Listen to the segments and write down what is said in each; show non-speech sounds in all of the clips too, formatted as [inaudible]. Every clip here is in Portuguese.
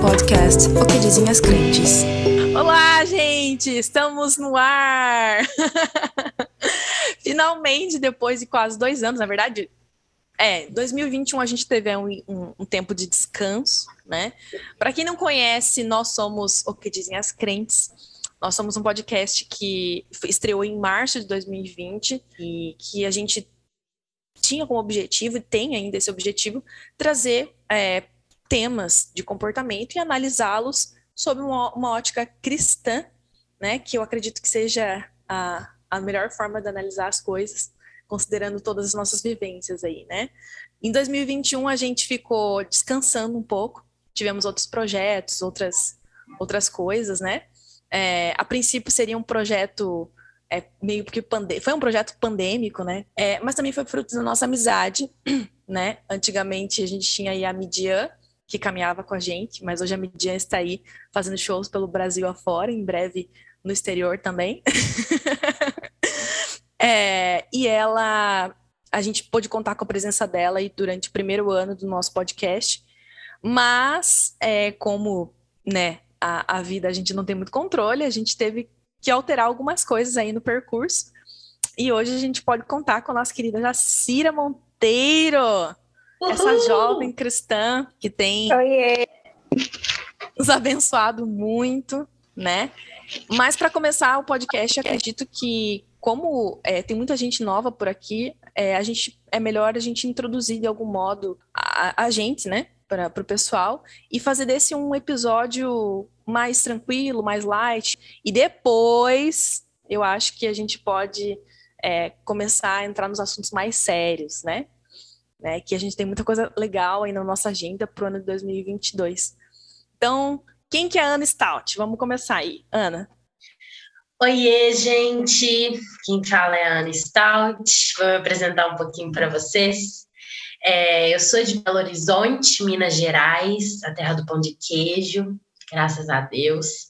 podcast O que dizem as crentes. Olá, gente! Estamos no ar! [laughs] Finalmente, depois de quase dois anos, na verdade, é, 2021 a gente teve um, um, um tempo de descanso, né? Para quem não conhece, nós somos O que dizem as crentes. Nós somos um podcast que estreou em março de 2020 e que a gente tinha como objetivo e tem ainda esse objetivo trazer é, temas de comportamento e analisá-los sob uma, uma, ótica cristã, né? Que eu acredito que seja a, a melhor forma de analisar as coisas, considerando todas as nossas vivências aí, né? Em 2021 a gente ficou descansando um pouco, tivemos outros projetos, outras outras coisas, né? É, a princípio seria um projeto é, meio que pandê foi um projeto pandêmico, né? É, mas também foi fruto da nossa amizade, né? Antigamente a gente tinha aí a Midian, que caminhava com a gente, mas hoje a Midian está aí fazendo shows pelo Brasil afora, em breve no exterior também. [laughs] é, e ela, a gente pôde contar com a presença dela aí durante o primeiro ano do nosso podcast, mas é, como né, a, a vida a gente não tem muito controle, a gente teve que alterar algumas coisas aí no percurso. E hoje a gente pode contar com a nossa querida Jacira Monteiro, Uhul. essa jovem cristã que tem Oiê. nos abençoado muito, né? Mas para começar o podcast, acredito que como é, tem muita gente nova por aqui, é, a gente é melhor a gente introduzir de algum modo a, a gente, né, para o pessoal e fazer desse um episódio mais tranquilo, mais light. E depois eu acho que a gente pode é, começar a entrar nos assuntos mais sérios, né? Né? Que a gente tem muita coisa legal aí na nossa agenda para o ano de 2022. Então, quem que é a Ana Stout? Vamos começar aí. Ana. Oiê, gente! Quem fala é a Ana Stout. Vou me apresentar um pouquinho para vocês. É, eu sou de Belo Horizonte, Minas Gerais, a terra do pão de queijo graças a Deus.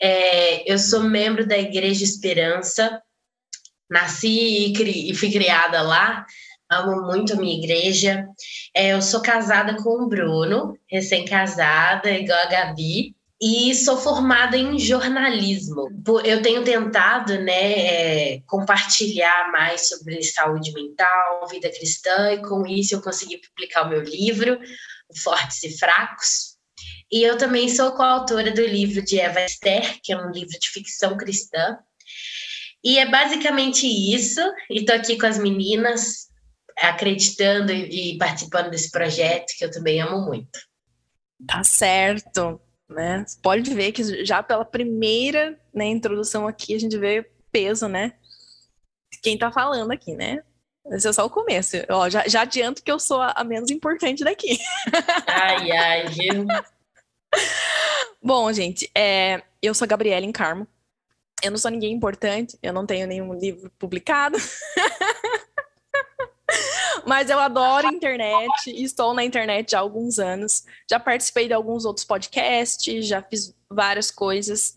É, eu sou membro da Igreja Esperança, nasci e, cri, e fui criada lá, amo muito a minha igreja. É, eu sou casada com o Bruno, recém-casada, igual a Gabi, e sou formada em jornalismo. Eu tenho tentado né, é, compartilhar mais sobre saúde mental, vida cristã, e com isso eu consegui publicar o meu livro, Fortes e Fracos, e eu também sou coautora do livro de Eva Esther, que é um livro de ficção cristã. E é basicamente isso. E estou aqui com as meninas, acreditando e participando desse projeto, que eu também amo muito. Tá certo. Né? Pode ver que já pela primeira né, introdução aqui, a gente vê peso, né? Quem tá falando aqui, né? Esse é só o começo. Ó, já, já adianto que eu sou a, a menos importante daqui. [laughs] Ai, ai, viu? [laughs] Bom, gente, é, eu sou a Gabriela Encarmo. Eu não sou ninguém importante, eu não tenho nenhum livro publicado. [laughs] Mas eu adoro internet estou na internet há alguns anos. Já participei de alguns outros podcasts, já fiz várias coisas.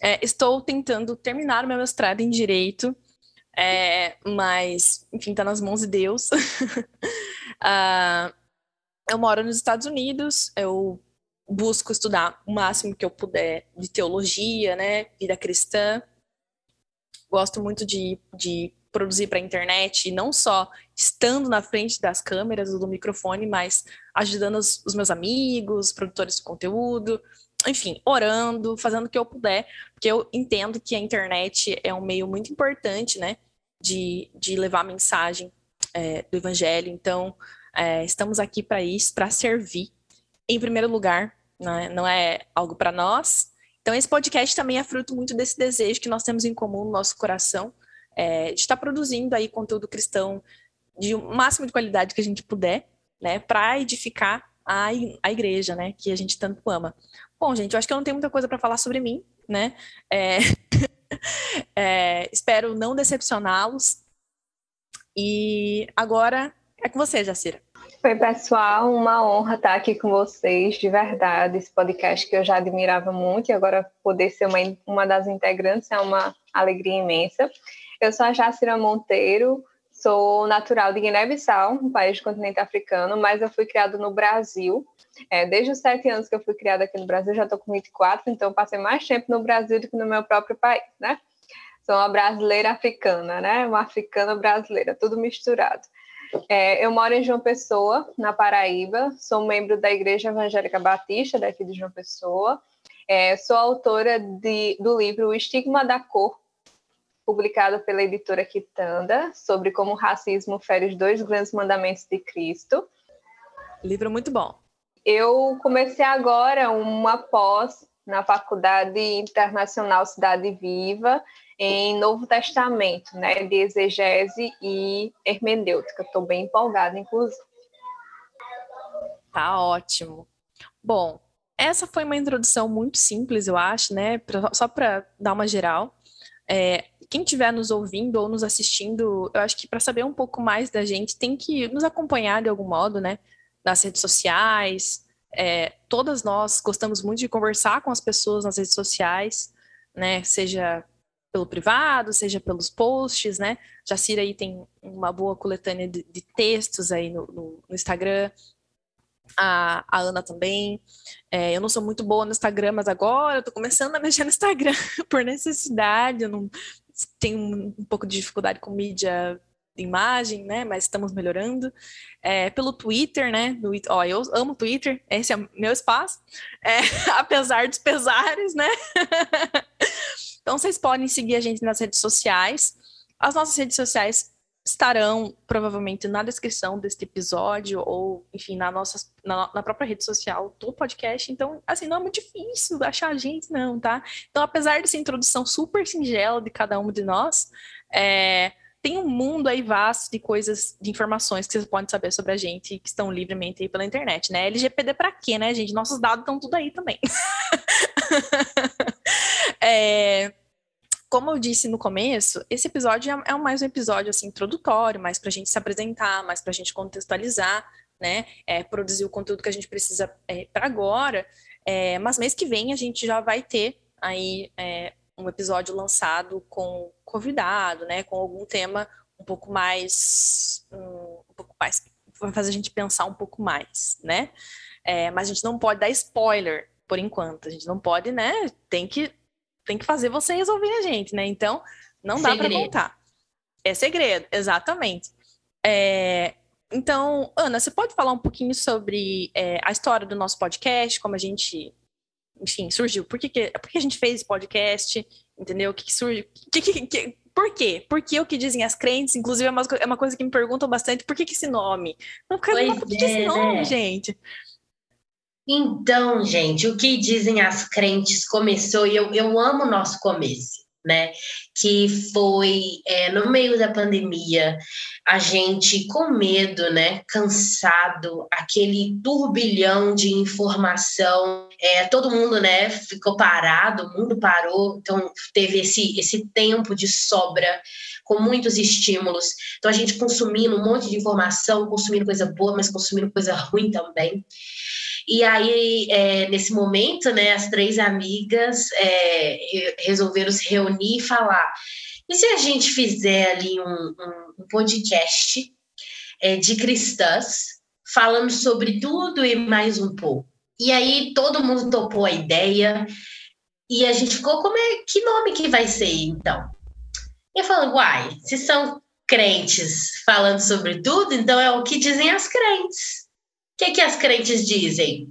É, estou tentando terminar o meu mestrado em Direito, é, mas, enfim, está nas mãos de Deus. uh, [laughs] eu moro nos Estados Unidos, eu busco estudar o máximo que eu puder de teologia, né, vida cristã. Gosto muito de, de produzir para a internet, e não só estando na frente das câmeras ou do microfone, mas ajudando os, os meus amigos, produtores de conteúdo, enfim, orando, fazendo o que eu puder, porque eu entendo que a internet é um meio muito importante, né, de, de levar a mensagem é, do evangelho. Então, é, estamos aqui para isso, para servir em primeiro lugar, não é, não é algo para nós. Então, esse podcast também é fruto muito desse desejo que nós temos em comum no nosso coração, é, de estar produzindo aí conteúdo cristão de o máximo de qualidade que a gente puder, né, para edificar a, a igreja, né, que a gente tanto ama. Bom, gente, eu acho que eu não tenho muita coisa para falar sobre mim, né, é, [laughs] é, espero não decepcioná-los. E agora é com você, Jacira. Oi, pessoal, uma honra estar aqui com vocês, de verdade. Esse podcast que eu já admirava muito e agora poder ser uma, uma das integrantes é uma alegria imensa. Eu sou a Jacira Monteiro, sou natural de Guiné-Bissau, um país do continente africano, mas eu fui criada no Brasil. É, desde os sete anos que eu fui criada aqui no Brasil, já estou com 24, então passei mais tempo no Brasil do que no meu próprio país, né? Sou uma brasileira africana, né? Uma africana brasileira, tudo misturado. É, eu moro em João Pessoa, na Paraíba, sou membro da Igreja Evangélica Batista daqui de João Pessoa. É, sou autora de, do livro O Estigma da Cor, publicado pela editora Quitanda, sobre como o racismo fere os dois grandes mandamentos de Cristo. Livro muito bom. Eu comecei agora uma pós na Faculdade Internacional Cidade Viva, em Novo Testamento, né, de exegese e hermenêutica. Estou bem empolgada, inclusive. Tá ótimo. Bom, essa foi uma introdução muito simples, eu acho, né? Pra, só para dar uma geral. É, quem estiver nos ouvindo ou nos assistindo, eu acho que para saber um pouco mais da gente, tem que nos acompanhar de algum modo, né? Nas redes sociais. É, todas nós gostamos muito de conversar com as pessoas nas redes sociais, né? Seja pelo privado, seja pelos posts, né? Jacira aí tem uma boa coletânea de, de textos aí no, no, no Instagram. A, a, Ana também. É, eu não sou muito boa no Instagram, mas agora eu tô começando a mexer no Instagram [laughs] por necessidade. Eu não tenho um, um pouco de dificuldade com mídia imagem, né? Mas estamos melhorando. É, pelo Twitter, né? No, ó, eu amo Twitter, esse é meu espaço. É, [laughs] apesar dos pesares, né? [laughs] Então, vocês podem seguir a gente nas redes sociais. As nossas redes sociais estarão provavelmente na descrição deste episódio ou, enfim, na nossa na, na, própria rede social do podcast. Então, assim, não é muito difícil achar a gente, não, tá? Então, apesar dessa introdução super singela de cada um de nós, é, tem um mundo aí vasto de coisas, de informações que vocês podem saber sobre a gente que estão livremente aí pela internet, né? LGPD para quê, né, gente? Nossos dados estão tudo aí também. [laughs] é, como eu disse no começo, esse episódio é, é mais um episódio assim introdutório, mais para a gente se apresentar, mais para a gente contextualizar, né? É, produzir o conteúdo que a gente precisa é, para agora. É, mas mês que vem a gente já vai ter aí é, um episódio lançado com convidado, né? Com algum tema um pouco mais, um, pouco mais, vai fazer a gente pensar um pouco mais, né? Mas a gente não pode dar spoiler por enquanto. A gente não pode, né? Tem que, tem que fazer vocês ouvirem a gente, né? Então, não dá para contar. É segredo, exatamente. É, então, Ana, você pode falar um pouquinho sobre é, a história do nosso podcast, como a gente, enfim, surgiu? Por que, que, por que a gente fez esse podcast? Entendeu? O que, que surge? Que, que, que, por quê? Por que o que dizem as crentes? Inclusive, é uma, é uma coisa que me perguntam bastante. Por que, que esse nome? Não, por que é, esse nome, né? gente? Então, gente, o que dizem as crentes começou, e eu, eu amo o nosso começo, né? Que foi é, no meio da pandemia, a gente com medo, né? Cansado, aquele turbilhão de informação, é, todo mundo, né? Ficou parado, o mundo parou, então teve esse, esse tempo de sobra com muitos estímulos. Então a gente consumindo um monte de informação, consumindo coisa boa, mas consumindo coisa ruim também. E aí, é, nesse momento, né, as três amigas é, resolveram se reunir e falar: e se a gente fizer ali um, um, um podcast é, de cristãs, falando sobre tudo e mais um pouco? E aí todo mundo topou a ideia e a gente ficou, como é, que nome que vai ser então? E eu falo, uai, se são crentes falando sobre tudo, então é o que dizem as crentes. O que, que as crentes dizem?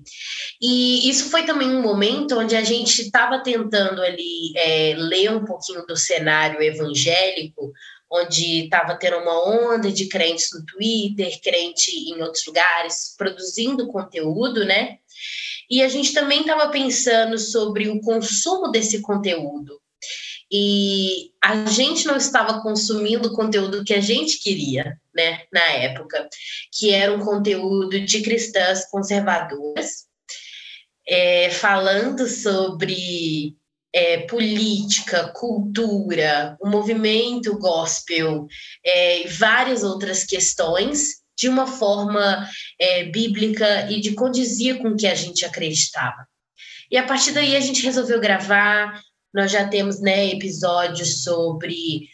E isso foi também um momento onde a gente estava tentando ali é, ler um pouquinho do cenário evangélico, onde estava tendo uma onda de crentes no Twitter, crente em outros lugares, produzindo conteúdo, né? E a gente também estava pensando sobre o consumo desse conteúdo e a gente não estava consumindo o conteúdo que a gente queria, né, na época, que era um conteúdo de cristãs conservadoras, é, falando sobre é, política, cultura, o movimento gospel é, várias outras questões de uma forma é, bíblica e de condizia com o que a gente acreditava. E a partir daí a gente resolveu gravar, nós já temos né, episódios sobre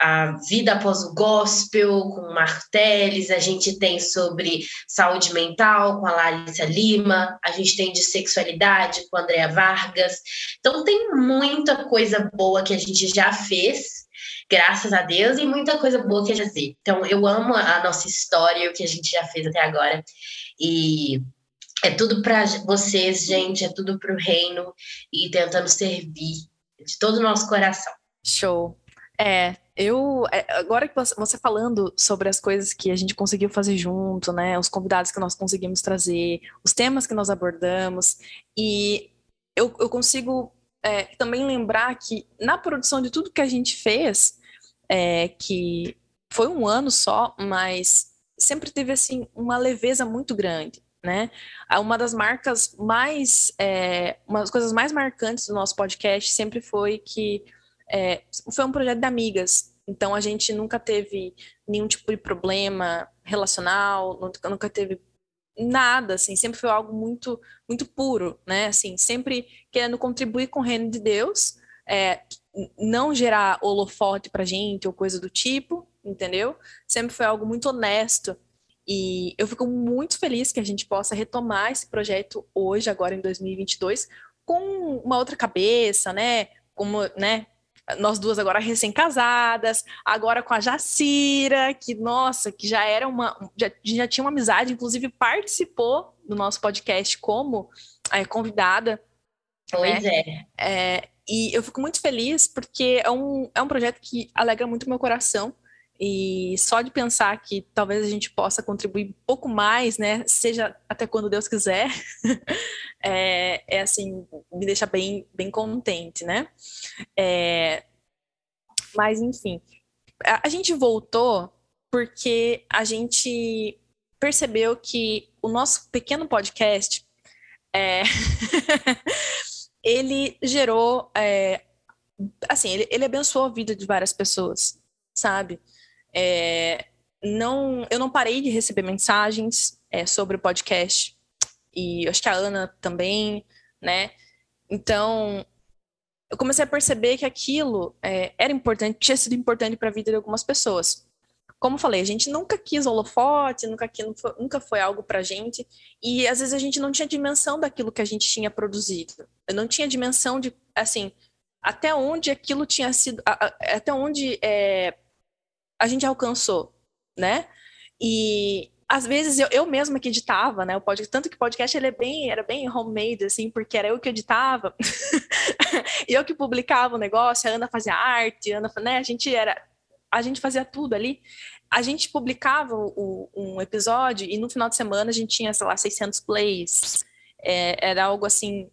a vida após o gospel com Marteles, a gente tem sobre saúde mental com a Larissa Lima, a gente tem de sexualidade com a Andrea Vargas. Então tem muita coisa boa que a gente já fez, graças a Deus, e muita coisa boa que a gente fazer. Então eu amo a nossa história, o que a gente já fez até agora. E é tudo para vocês, gente, é tudo para o reino e tentando servir de todo o nosso coração. Show. É, eu é, agora que você falando sobre as coisas que a gente conseguiu fazer junto, né, os convidados que nós conseguimos trazer, os temas que nós abordamos, e eu, eu consigo é, também lembrar que na produção de tudo que a gente fez, é, que foi um ano só, mas sempre teve assim uma leveza muito grande né? Uma das marcas mais, é, uma das coisas mais marcantes do nosso podcast sempre foi que é, foi um projeto de amigas. Então a gente nunca teve nenhum tipo de problema relacional, nunca, teve nada, assim, sempre foi algo muito, muito puro, né? Assim, sempre querendo contribuir com o reino de Deus, é, não gerar holofote pra gente ou coisa do tipo, entendeu? Sempre foi algo muito honesto e eu fico muito feliz que a gente possa retomar esse projeto hoje, agora em 2022, com uma outra cabeça, né? Como, né? Nós duas agora recém-casadas, agora com a Jacira, que, nossa, que já era uma. Já, já tinha uma amizade, inclusive participou do nosso podcast como é, convidada. Pois né? é. é. E eu fico muito feliz porque é um, é um projeto que alegra muito meu coração. E só de pensar que talvez a gente possa contribuir um pouco mais, né? Seja até quando Deus quiser, [laughs] é, é, assim, me deixa bem, bem contente, né? É, mas, enfim, a, a gente voltou porque a gente percebeu que o nosso pequeno podcast é, [laughs] ele gerou é, assim ele, ele abençoou a vida de várias pessoas sabe é, não, eu não parei de receber mensagens é, sobre o podcast e acho que a Ana também, né? Então eu comecei a perceber que aquilo é, era importante, tinha sido importante para a vida de algumas pessoas. Como falei, a gente nunca quis holofote, nunca, nunca foi algo para gente, e às vezes a gente não tinha dimensão daquilo que a gente tinha produzido. Eu não tinha dimensão de, assim, até onde aquilo tinha sido, até onde é, a gente alcançou, né? E às vezes eu, eu mesma que editava, né? O podcast, tanto que o podcast ele é bem, era bem homemade, assim, porque era eu que editava, [laughs] e eu que publicava o negócio, a Ana fazia arte, a Ana, né? A gente era, a gente fazia tudo ali. A gente publicava o, um episódio e no final de semana a gente tinha, sei lá, 600 plays. É, era algo assim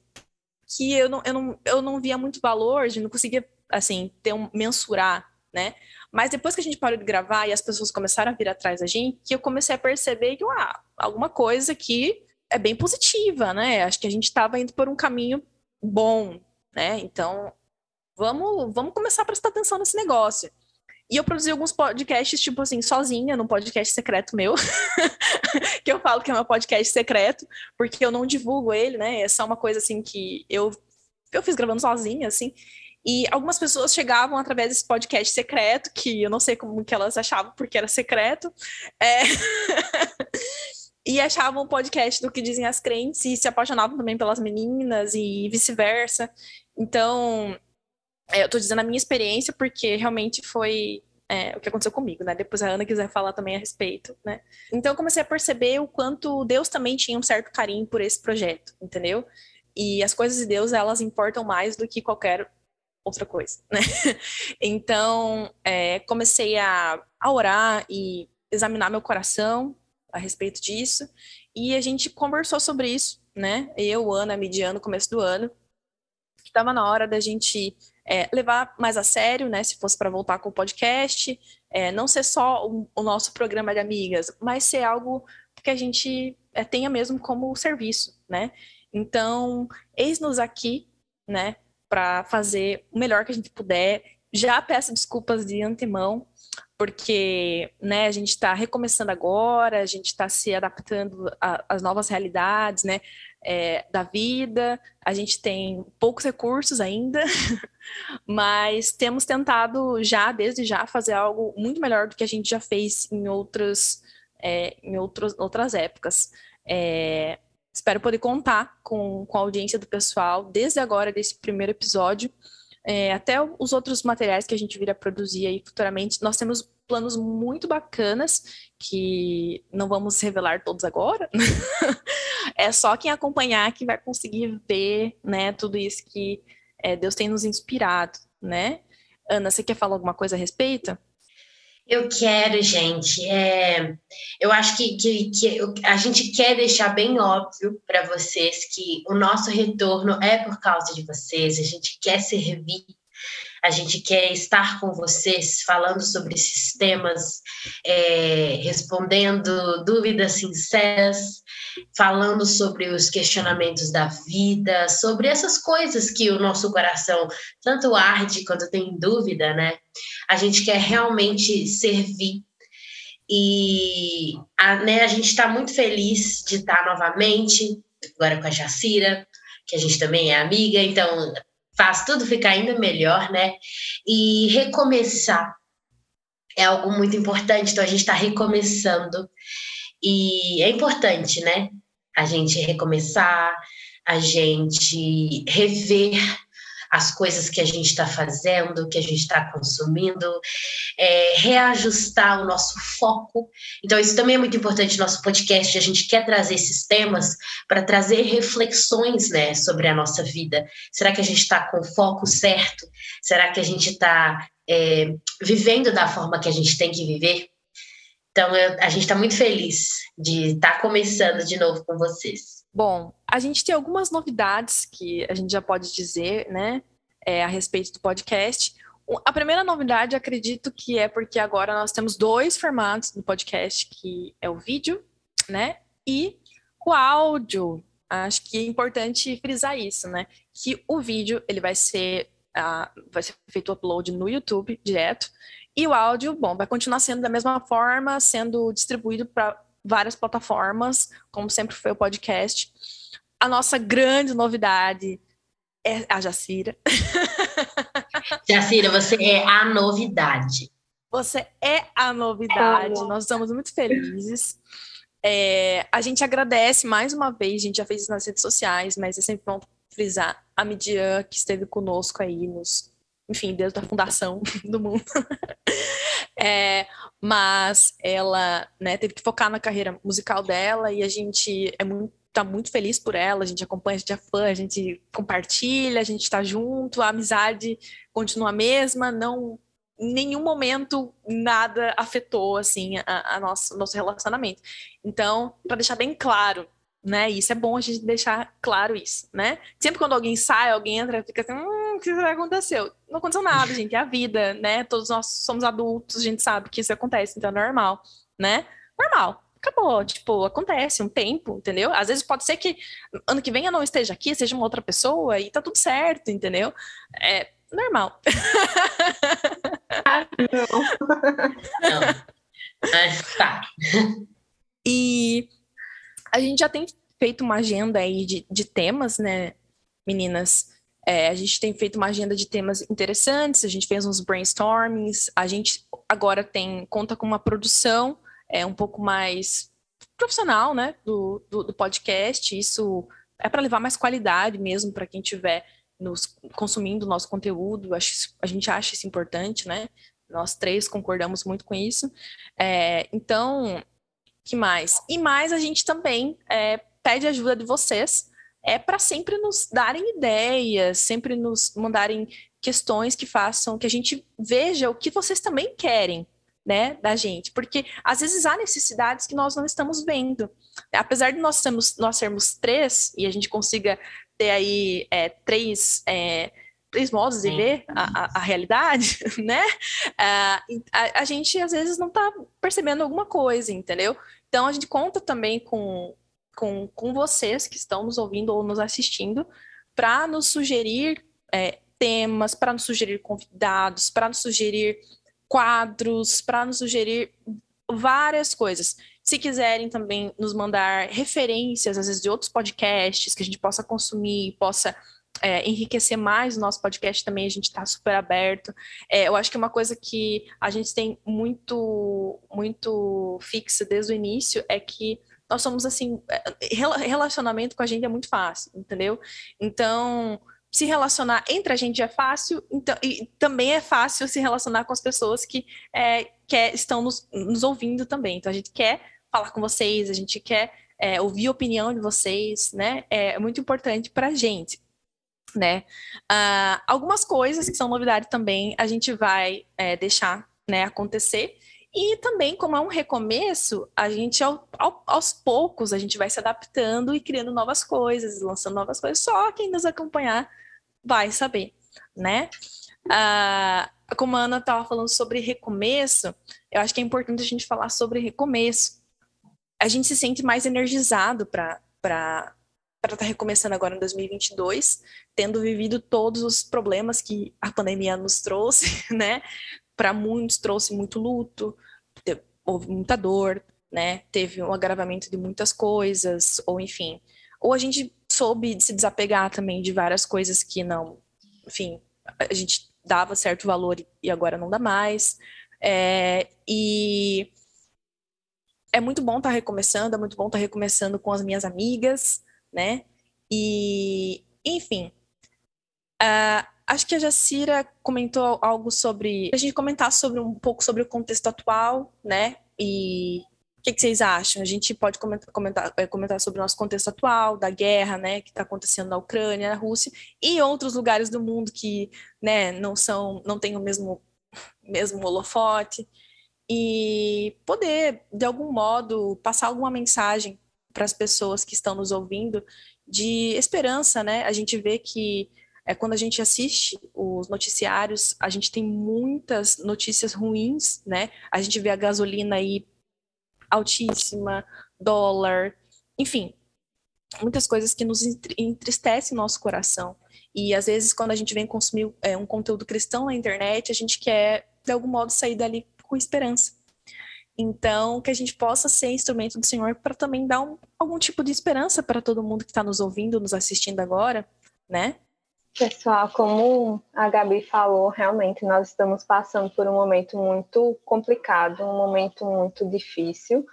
que eu não, eu, não, eu não via muito valor, a gente não conseguia, assim, ter um, mensurar, né? Mas depois que a gente parou de gravar e as pessoas começaram a vir atrás da gente, que eu comecei a perceber que, ah, alguma coisa aqui é bem positiva, né? Acho que a gente estava indo por um caminho bom, né? Então, vamos, vamos começar a prestar atenção nesse negócio. E eu produzi alguns podcasts, tipo assim, sozinha, num podcast secreto meu, [laughs] que eu falo que é meu podcast secreto, porque eu não divulgo ele, né? É só uma coisa assim que eu, eu fiz gravando sozinha, assim. E algumas pessoas chegavam através desse podcast secreto, que eu não sei como que elas achavam porque era secreto, é... [laughs] e achavam o podcast do que dizem as crentes e se apaixonavam também pelas meninas e vice-versa. Então, é, eu tô dizendo a minha experiência porque realmente foi é, o que aconteceu comigo, né? Depois a Ana quiser falar também a respeito, né? Então eu comecei a perceber o quanto Deus também tinha um certo carinho por esse projeto, entendeu? E as coisas de Deus, elas importam mais do que qualquer outra coisa, né? [laughs] Então, é, comecei a, a orar e examinar meu coração a respeito disso, e a gente conversou sobre isso, né? Eu, Ana, Midiano, no começo do ano, que estava na hora da gente é, levar mais a sério, né? Se fosse para voltar com o podcast, é, não ser só o, o, nosso programa de amigas, mas ser algo que a gente é, tenha mesmo como serviço, né? Então, eis-nos aqui, né? Para fazer o melhor que a gente puder. Já peço desculpas de antemão, porque né, a gente está recomeçando agora, a gente está se adaptando às novas realidades né, é, da vida, a gente tem poucos recursos ainda, [laughs] mas temos tentado já, desde já, fazer algo muito melhor do que a gente já fez em outras, é, em outros, outras épocas. É, espero poder contar com, com a audiência do pessoal desde agora, desse primeiro episódio, é, até os outros materiais que a gente vir a produzir aí futuramente. Nós temos planos muito bacanas que não vamos revelar todos agora. [laughs] é só quem acompanhar que vai conseguir ver, né, tudo isso que é, Deus tem nos inspirado, né? Ana, você quer falar alguma coisa a respeito? Eu quero, gente. É, eu acho que, que, que, a gente quer deixar bem óbvio para vocês que o nosso retorno é por causa de vocês. A gente quer servir a gente quer estar com vocês falando sobre esses temas, é, respondendo dúvidas sinceras, falando sobre os questionamentos da vida, sobre essas coisas que o nosso coração tanto arde quando tem dúvida, né? A gente quer realmente servir. E a, né, a gente está muito feliz de estar novamente, agora com a Jacira, que a gente também é amiga, então faz tudo ficar ainda melhor, né? E recomeçar é algo muito importante, então a gente está recomeçando. E é importante, né? A gente recomeçar, a gente rever as coisas que a gente está fazendo, que a gente está consumindo, é, reajustar o nosso foco. Então, isso também é muito importante no nosso podcast. A gente quer trazer esses temas para trazer reflexões né, sobre a nossa vida. Será que a gente está com o foco certo? Será que a gente está é, vivendo da forma que a gente tem que viver? Então, eu, a gente está muito feliz de estar tá começando de novo com vocês. Bom, a gente tem algumas novidades que a gente já pode dizer, né, é, a respeito do podcast. A primeira novidade, acredito que é porque agora nós temos dois formatos do podcast, que é o vídeo, né, e o áudio. Acho que é importante frisar isso, né, que o vídeo ele vai ser vai ser feito o upload no YouTube direto e o áudio, bom, vai continuar sendo da mesma forma, sendo distribuído para várias plataformas, como sempre foi o podcast. A nossa grande novidade é a Jacira. [laughs] Jacira, você é a novidade. Você é a novidade. Nós estamos muito felizes. É, a gente agradece mais uma vez, a gente já fez isso nas redes sociais, mas é sempre bom frisar a Midian que esteve conosco aí nos, enfim, desde a fundação [laughs] do mundo. É, mas ela né, teve que focar na carreira musical dela e a gente é muito, tá muito feliz por ela, a gente acompanha, a gente é fã, a gente compartilha, a gente está junto, a amizade continua a mesma, não em nenhum momento nada afetou assim a, a nosso, nosso relacionamento. Então, para deixar bem claro, né? Isso é bom a gente deixar claro isso, né? Sempre quando alguém sai, alguém entra, fica assim, hum, o que aconteceu? Não aconteceu nada, gente, é a vida, né? Todos nós somos adultos, a gente sabe que isso acontece, então é normal, né? Normal. Acabou, tipo, acontece um tempo, entendeu? Às vezes pode ser que ano que vem eu não esteja aqui, seja uma outra pessoa e tá tudo certo, entendeu? É normal. Ah, não. não. Mas [laughs] tá. E a gente já tem feito uma agenda aí de, de temas, né, meninas? É, a gente tem feito uma agenda de temas interessantes, a gente fez uns brainstormings, a gente agora tem conta com uma produção é um pouco mais profissional, né, do, do, do podcast. Isso é para levar mais qualidade mesmo para quem estiver nos consumindo o nosso conteúdo. Acho, a gente acha isso importante, né? Nós três concordamos muito com isso. É, então, que mais? E mais a gente também é, pede ajuda de vocês é para sempre nos darem ideias, sempre nos mandarem questões que façam que a gente veja o que vocês também querem, né, da gente, porque às vezes há necessidades que nós não estamos vendo. Apesar de nós sermos, nós sermos três e a gente consiga ter aí é, três é, três modos de ver a, a, a realidade, [laughs] né? A, a, a, gente às vezes não está percebendo alguma coisa, entendeu? Então a gente conta também com, com, com vocês que estão nos ouvindo ou nos assistindo para nos sugerir é, temas, para nos sugerir convidados, para nos sugerir quadros, para nos sugerir várias coisas. Se quiserem também nos mandar referências, às vezes, de outros podcasts que a gente possa consumir, possa é, enriquecer mais o nosso podcast também, a gente está super aberto. É, eu acho que uma coisa que a gente tem muito, muito fixa desde o início é que nós somos assim, é, relacionamento com a gente é muito fácil, entendeu? Então, se relacionar entre a gente é fácil, então, e também é fácil se relacionar com as pessoas que, é, que estão nos, nos, ouvindo também. Então, a gente quer falar com vocês, a gente quer é, ouvir a opinião de vocês, né? É muito importante para a gente né? Uh, algumas coisas que são novidade também a gente vai é, deixar né, acontecer. E também, como é um recomeço, a gente ao, ao, aos poucos a gente vai se adaptando e criando novas coisas, lançando novas coisas. Só quem nos acompanhar vai saber, né? Uh, como a Ana estava falando sobre recomeço, eu acho que é importante a gente falar sobre recomeço. A gente se sente mais energizado para para estar tá recomeçando agora em 2022, tendo vivido todos os problemas que a pandemia nos trouxe, [laughs] né? Para muitos trouxe muito luto, houve muita dor, né? Teve um agravamento de muitas coisas, ou enfim. Ou a gente soube se desapegar também de várias coisas que não, enfim, a gente dava certo valor e agora não dá mais. É, e é muito bom estar tá recomeçando, é muito bom estar tá recomeçando com as minhas amigas, né? E, enfim, uh, acho que a Jacira comentou algo sobre. A gente comentar sobre um pouco sobre o contexto atual, né? E o que, que, vocês acham? A gente pode comentar, comentar, é, comentar, sobre o nosso contexto atual, da guerra, né, que está acontecendo na Ucrânia, na Rússia e outros lugares do mundo que, né, não são, não têm o mesmo, mesmo holofote e poder de algum modo passar alguma mensagem para as pessoas que estão nos ouvindo de esperança, né? A gente vê que é, quando a gente assiste os noticiários, a gente tem muitas notícias ruins, né? A gente vê a gasolina aí altíssima, dólar, enfim, muitas coisas que nos entristecem nosso coração. E às vezes, quando a gente vem consumir é, um conteúdo cristão na internet, a gente quer, de algum modo, sair dali com esperança. Então, que a gente possa ser instrumento do Senhor para também dar um, algum tipo de esperança para todo mundo que está nos ouvindo, nos assistindo agora, né? Pessoal, como a Gabi falou, realmente nós estamos passando por um momento muito complicado, um momento muito difícil,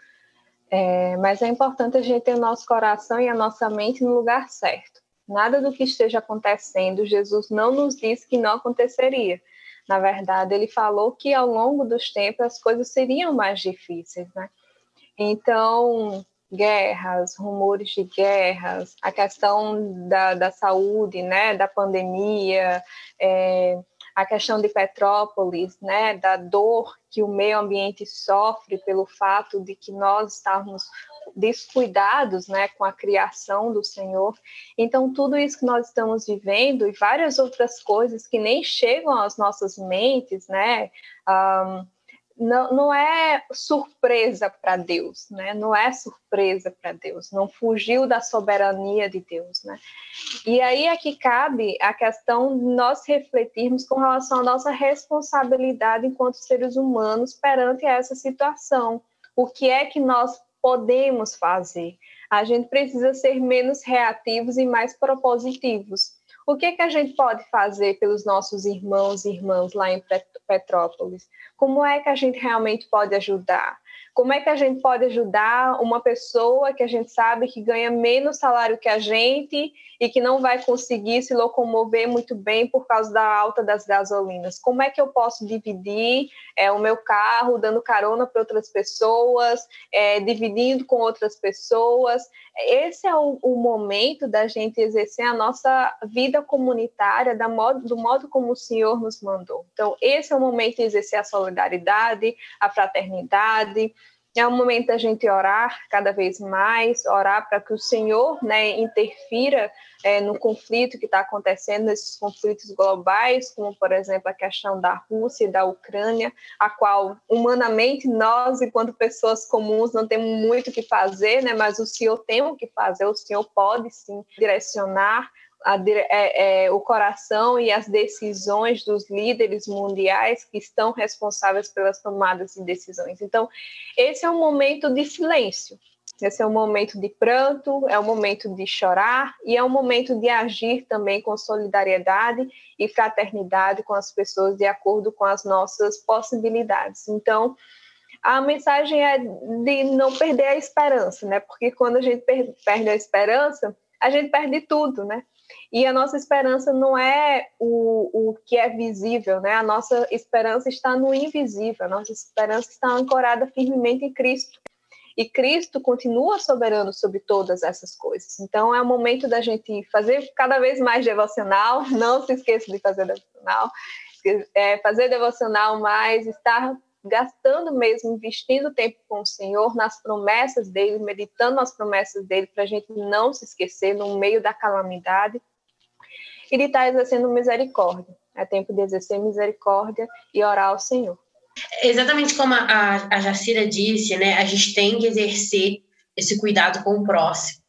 é, mas é importante a gente ter o nosso coração e a nossa mente no lugar certo. Nada do que esteja acontecendo, Jesus não nos disse que não aconteceria. Na verdade, ele falou que ao longo dos tempos as coisas seriam mais difíceis, né? Então, guerras, rumores de guerras, a questão da, da saúde, né, da pandemia, é, a questão de Petrópolis, né, da dor que o meio ambiente sofre pelo fato de que nós estamos descuidados, né, com a criação do Senhor. Então tudo isso que nós estamos vivendo e várias outras coisas que nem chegam às nossas mentes, né, um, não, não é surpresa para Deus, né? Não é surpresa para Deus, não fugiu da soberania de Deus, né? E aí é que cabe a questão de nós refletirmos com relação à nossa responsabilidade enquanto seres humanos perante essa situação. O que é que nós podemos fazer? A gente precisa ser menos reativos e mais propositivos. O que, é que a gente pode fazer pelos nossos irmãos e irmãs lá em Petrópolis? Como é que a gente realmente pode ajudar? Como é que a gente pode ajudar uma pessoa que a gente sabe que ganha menos salário que a gente e que não vai conseguir se locomover muito bem por causa da alta das gasolinas? Como é que eu posso dividir é, o meu carro, dando carona para outras pessoas, é, dividindo com outras pessoas? Esse é o, o, momento da gente exercer a nossa vida comunitária da modo, do modo como o Senhor nos mandou. Então, esse é o momento de exercer a solidariedade, a fraternidade, é um momento da gente orar cada vez mais, orar para que o Senhor né, interfira é, no conflito que está acontecendo, nesses conflitos globais, como, por exemplo, a questão da Rússia e da Ucrânia, a qual, humanamente, nós, enquanto pessoas comuns, não temos muito o que fazer, né, mas o Senhor tem o que fazer, o Senhor pode, sim, direcionar a, é, é, o coração e as decisões dos líderes mundiais que estão responsáveis pelas tomadas de decisões. Então, esse é um momento de silêncio, esse é um momento de pranto, é um momento de chorar e é um momento de agir também com solidariedade e fraternidade com as pessoas de acordo com as nossas possibilidades. Então, a mensagem é de não perder a esperança, né? Porque quando a gente perde a esperança, a gente perde tudo, né? E a nossa esperança não é o, o que é visível, né? A nossa esperança está no invisível, a nossa esperança está ancorada firmemente em Cristo. E Cristo continua soberano sobre todas essas coisas. Então é o momento da gente fazer cada vez mais devocional, [laughs] não se esqueça de fazer devocional, é, fazer devocional mais, estar gastando mesmo, investindo tempo com o Senhor, nas promessas dele, meditando nas promessas dele, para a gente não se esquecer no meio da calamidade, e de estar exercendo misericórdia. É tempo de exercer misericórdia e orar ao Senhor. Exatamente como a, a Jacira disse, né? A gente tem que exercer esse cuidado com o próximo.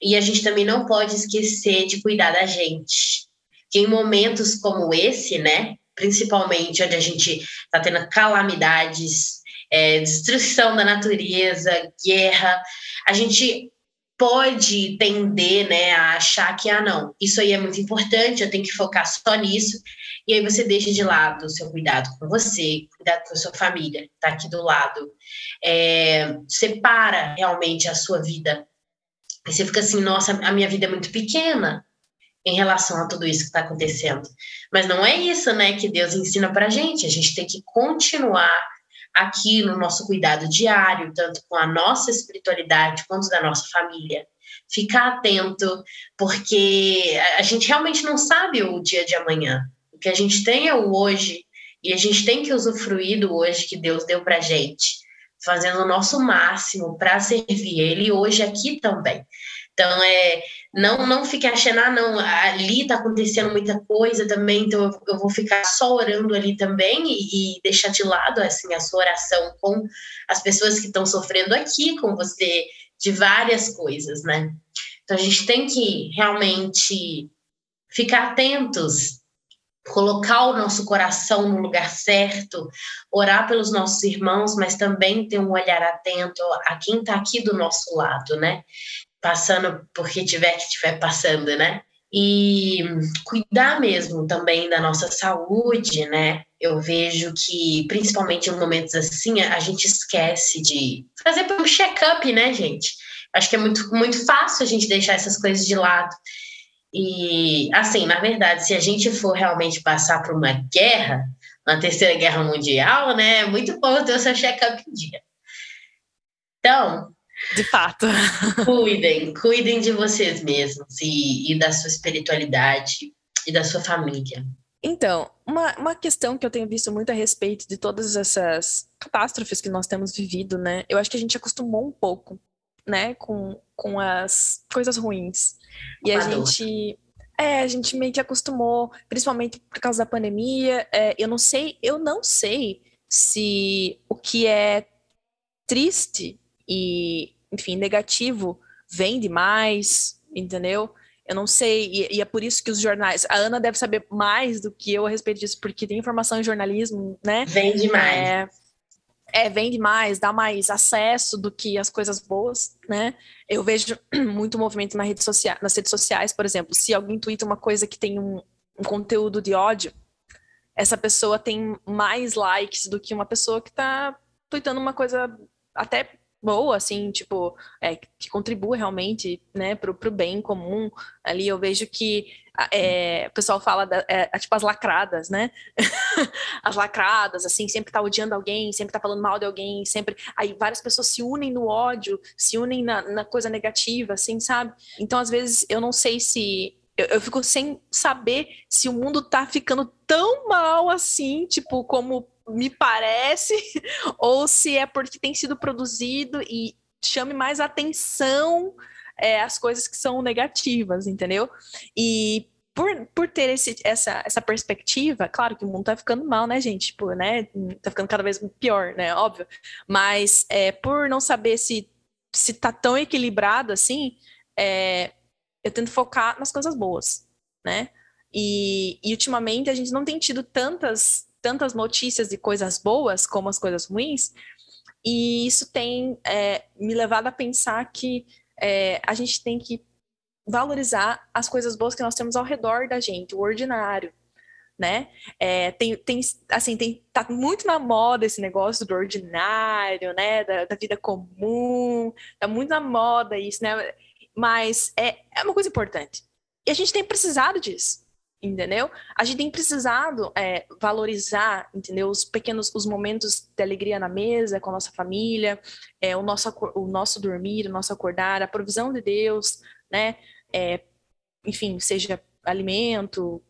E a gente também não pode esquecer de cuidar da gente. Que em momentos como esse, né? Principalmente onde a gente está tendo calamidades, é, destruição da natureza, guerra, a gente pode tender né, a achar que, ah, não, isso aí é muito importante, eu tenho que focar só nisso, e aí você deixa de lado o seu cuidado com você, cuidado com a sua família, está aqui do lado. É, separa realmente a sua vida. Aí você fica assim, nossa, a minha vida é muito pequena, em relação a tudo isso que está acontecendo. Mas não é isso, né, que Deus ensina para a gente. A gente tem que continuar aqui no nosso cuidado diário, tanto com a nossa espiritualidade quanto da nossa família. Ficar atento, porque a gente realmente não sabe o dia de amanhã. O que a gente tem é o hoje, e a gente tem que usufruir do hoje que Deus deu para gente, fazendo o nosso máximo para servir Ele hoje aqui também. Então, é, não, não fique achando, ah, não, ali está acontecendo muita coisa também, então eu, vou ficar só orando ali também e, e, deixar de lado, assim, a sua oração com as pessoas que estão sofrendo aqui com você de várias coisas, né? Então, a gente tem que realmente ficar atentos, colocar o nosso coração no lugar certo, orar pelos nossos irmãos, mas também ter um olhar atento a quem está aqui do nosso lado, né? Passando porque tiver que estiver passando, né? E cuidar mesmo também da nossa saúde, né? Eu vejo que, principalmente em momentos assim, a gente esquece de fazer um check-up, né, gente? Acho que é muito, muito fácil a gente deixar essas coisas de lado. E, assim, na verdade, se a gente for realmente passar por uma guerra, uma terceira guerra mundial, né, é muito bom ter o seu check-up em dia. Então, de fato. Cuidem, cuidem de vocês mesmos e, e da sua espiritualidade e da sua família. Então, uma, uma questão que eu tenho visto muito a respeito de todas essas catástrofes que nós temos vivido, né? Eu acho que a gente acostumou um pouco, né, com, com as coisas ruins. E a, a gente. É, a gente meio que acostumou, principalmente por causa da pandemia. É, eu não sei, eu não sei se o que é triste e, enfim, negativo vende mais, entendeu? Eu não sei, e, e, é por isso que os jornais. A Ana deve saber mais do que eu a respeito disso, porque tem informação em jornalismo, né? Vende mais. É, é, vende mais, dá mais acesso do que as coisas boas, né? Eu vejo [clears throat] muito movimento na rede social, nas redes sociais, por exemplo. Se alguém twitta uma coisa que tem um, um conteúdo de ódio, essa pessoa tem mais likes do que uma pessoa que está tweetando uma coisa até boa, assim, tipo, é, que contribui realmente, né, pro, pro bem comum. Ali eu vejo que é, o pessoal fala, da, é, é tipo, as lacradas, né? [laughs] as lacradas, assim, sempre tá odiando alguém, sempre tá falando mal de alguém, sempre. Aí várias pessoas se unem no ódio, se unem na, na coisa negativa, assim, sabe? Então, às vezes, eu não sei se eu, eu, fico sem saber se o mundo tá ficando tão mal assim, tipo, como me parece, [laughs] ou se é porque tem sido produzido e chame mais atenção é, as coisas que são negativas, entendeu? E por, por ter esse, essa, essa perspectiva, claro que o mundo tá ficando mal, né, gente? Tipo, né? Tá ficando cada vez pior, né? Óbvio. Mas é, por não saber se, se tá tão equilibrado assim, é, eu, tento focar nas coisas boas, né? E, e ultimamente a gente não tem tido tantas, tantas notícias de coisas boas como as coisas ruins, e isso tem é, me levado a pensar que é, a gente tem que valorizar as coisas boas que nós temos ao redor da gente, o ordinário, né? É, tem, tem, assim, tem, tá muito na moda esse negócio do ordinário, né? Da, da, vida comum, tá muito na moda isso, né? Mas é, é uma coisa importante. E a gente tem precisado disso entendeu? A gente tem precisado é, valorizar, entendeu? Os pequenos, os momentos de alegria na mesa com a nossa família, é, o, nosso, o nosso dormir, o nosso acordar, a provisão de Deus, né? É, enfim, seja alimento,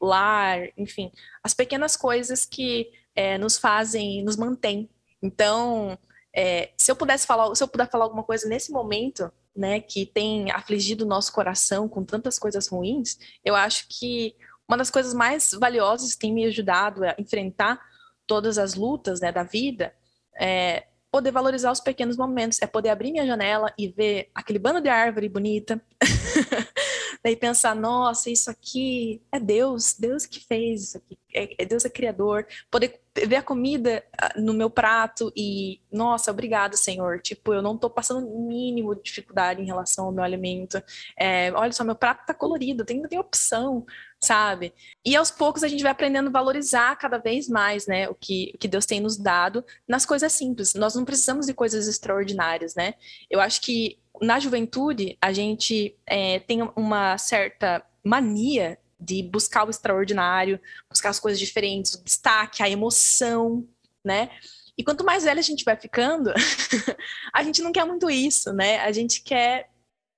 lar, enfim, as pequenas coisas que é, nos fazem, nos mantêm. Então, é, se eu pudesse falar, se eu puder falar alguma coisa nesse momento, né, que tem afligido o nosso coração com tantas coisas ruins, eu acho que uma das coisas mais valiosas que tem me ajudado a enfrentar todas as lutas né, da vida é poder valorizar os pequenos momentos, é poder abrir minha janela e ver aquele bando de árvore bonita, daí [laughs] pensar, nossa, isso aqui é Deus, Deus que fez isso aqui, é, é Deus é criador, poder ver a comida ah, no meu prato e, nossa, obrigado, Senhor. Tipo, eu não tô passando o mínimo de dificuldade em relação ao meu alimento. É, olha só, meu prato tá colorido, tem, tem opção, sabe? E aos poucos a gente vai aprendendo a valorizar cada vez mais, né, o que, o que Deus tem nos dado nas coisas simples. Nós não precisamos de coisas extraordinárias, né? Eu acho que na juventude a gente é, tem uma certa mania de buscar o extraordinário, buscar as coisas diferentes, o destaque, a emoção, né? E quanto mais velha a gente vai ficando, [laughs] a gente não quer muito isso, né? A gente quer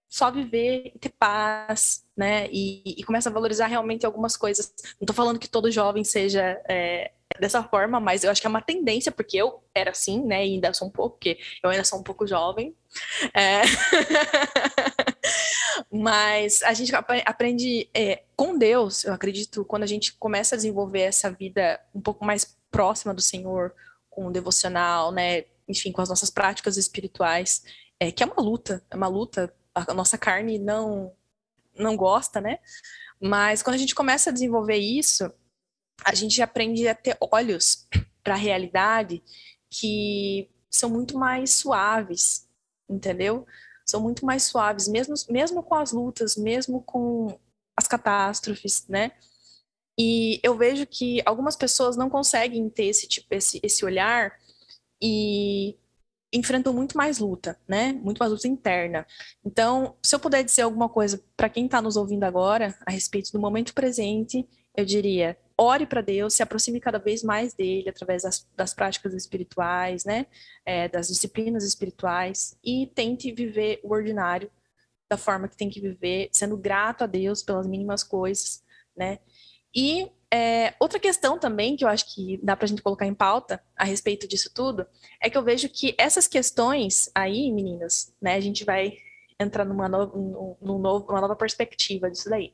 só viver e ter paz, né? E, e começa a valorizar realmente algumas coisas. Não tô falando que todo jovem seja é, dessa forma, mas eu acho que é uma tendência, porque eu era assim, né? E ainda sou um pouco, porque eu ainda sou um pouco jovem. É... [laughs] Mas a gente aprende é, com Deus, eu acredito, quando a gente começa a desenvolver essa vida um pouco mais próxima do Senhor, com o devocional, né? Enfim, com as nossas práticas espirituais, é, que é uma luta, é uma luta. A nossa carne não não gosta, né? Mas quando a gente começa a desenvolver isso, a gente aprende a ter olhos para a realidade que são muito mais suaves, entendeu? são muito mais suaves, mesmo, mesmo com as lutas, mesmo com as catástrofes, né? E eu vejo que algumas pessoas não conseguem ter esse tipo, esse, esse olhar e enfrentam muito mais luta, né? Muito mais luta interna. Então, se eu puder dizer alguma coisa para quem está nos ouvindo agora a respeito do momento presente, eu diria: ore para Deus, se aproxime cada vez mais dele através das, das práticas espirituais, né, é, das disciplinas espirituais e tente viver o ordinário da forma que tem que viver, sendo grato a Deus pelas mínimas coisas, né. E é, outra questão também que eu acho que dá para a gente colocar em pauta a respeito disso tudo é que eu vejo que essas questões aí, meninas, né, a gente vai entrar numa, no, num novo, uma nova perspectiva disso daí.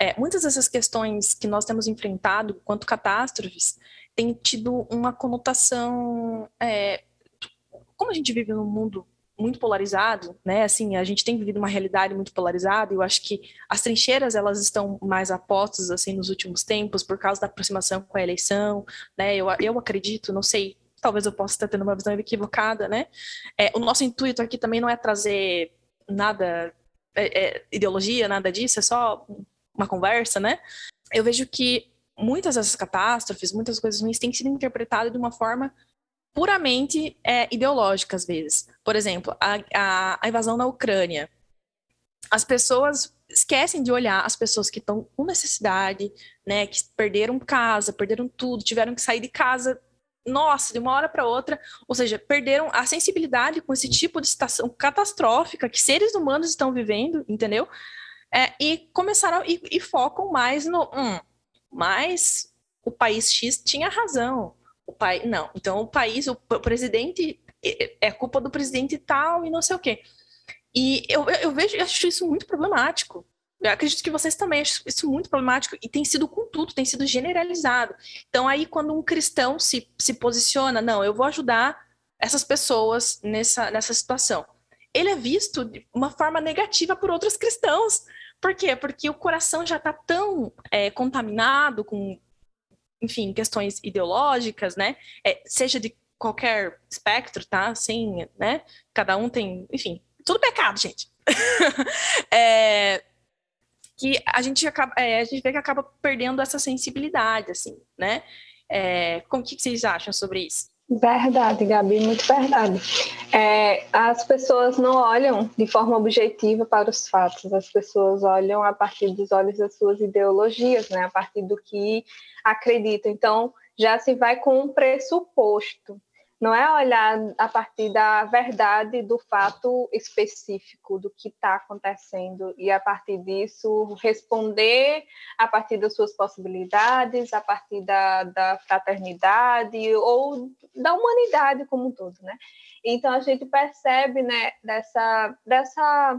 É, muitas dessas questões que nós temos enfrentado quanto catástrofes têm tido uma conotação. É, como a gente vive num mundo muito polarizado, né? Assim, a gente tem vivido uma realidade muito polarizada. E eu acho que as trincheiras elas estão mais apostas assim nos últimos tempos por causa da aproximação com a eleição, né? Eu, eu acredito, não sei, talvez eu possa estar tendo uma visão equivocada, né? É, o nosso intuito aqui também não é trazer nada é, é, ideologia, nada disso, é só uma conversa, né? Eu vejo que muitas dessas catástrofes, muitas coisas ruins têm sido interpretadas de uma forma puramente é, ideológica, às vezes. Por exemplo, a, a, a invasão na Ucrânia. As pessoas esquecem de olhar as pessoas que estão com necessidade, né, que perderam casa, perderam tudo, tiveram que sair de casa, nossa, de uma hora para outra, ou seja, perderam a sensibilidade com esse tipo de situação catastrófica que seres humanos estão vivendo, entendeu? É, e começaram e, e, focam mais no hum, mas o país X tinha razão. O pai não, então o país, o, presidente é culpa do presidente tal e não sei o quê. E eu, eu vejo, eu acho isso muito problemático. Eu acredito que vocês também acham isso muito problemático e tem sido com tudo, tem sido generalizado. Então aí quando um cristão se, se posiciona, não, eu vou ajudar essas pessoas nessa, nessa situação ele é visto de uma forma negativa por outros cristãos, Por quê? Porque o coração já está tão é, contaminado com, enfim, questões ideológicas, né? É, seja de qualquer espectro, tá? Sem, né? Cada um tem, enfim, tudo pecado, gente. [laughs] é, que a gente acaba, é, a gente vê que acaba perdendo essa sensibilidade, assim, né? É, como que vocês acham sobre isso? Verdade, Gabi, muito verdade. É, as pessoas não olham de forma objetiva para os fatos, as pessoas olham a partir dos olhos das suas ideologias, né? a partir do que acreditam. Então, já se vai com um pressuposto não é olhar a partir da verdade do fato específico do que está acontecendo e a partir disso responder a partir das suas possibilidades, a partir da, da fraternidade ou da humanidade como um todo, né? Então a gente percebe, né, dessa, dessa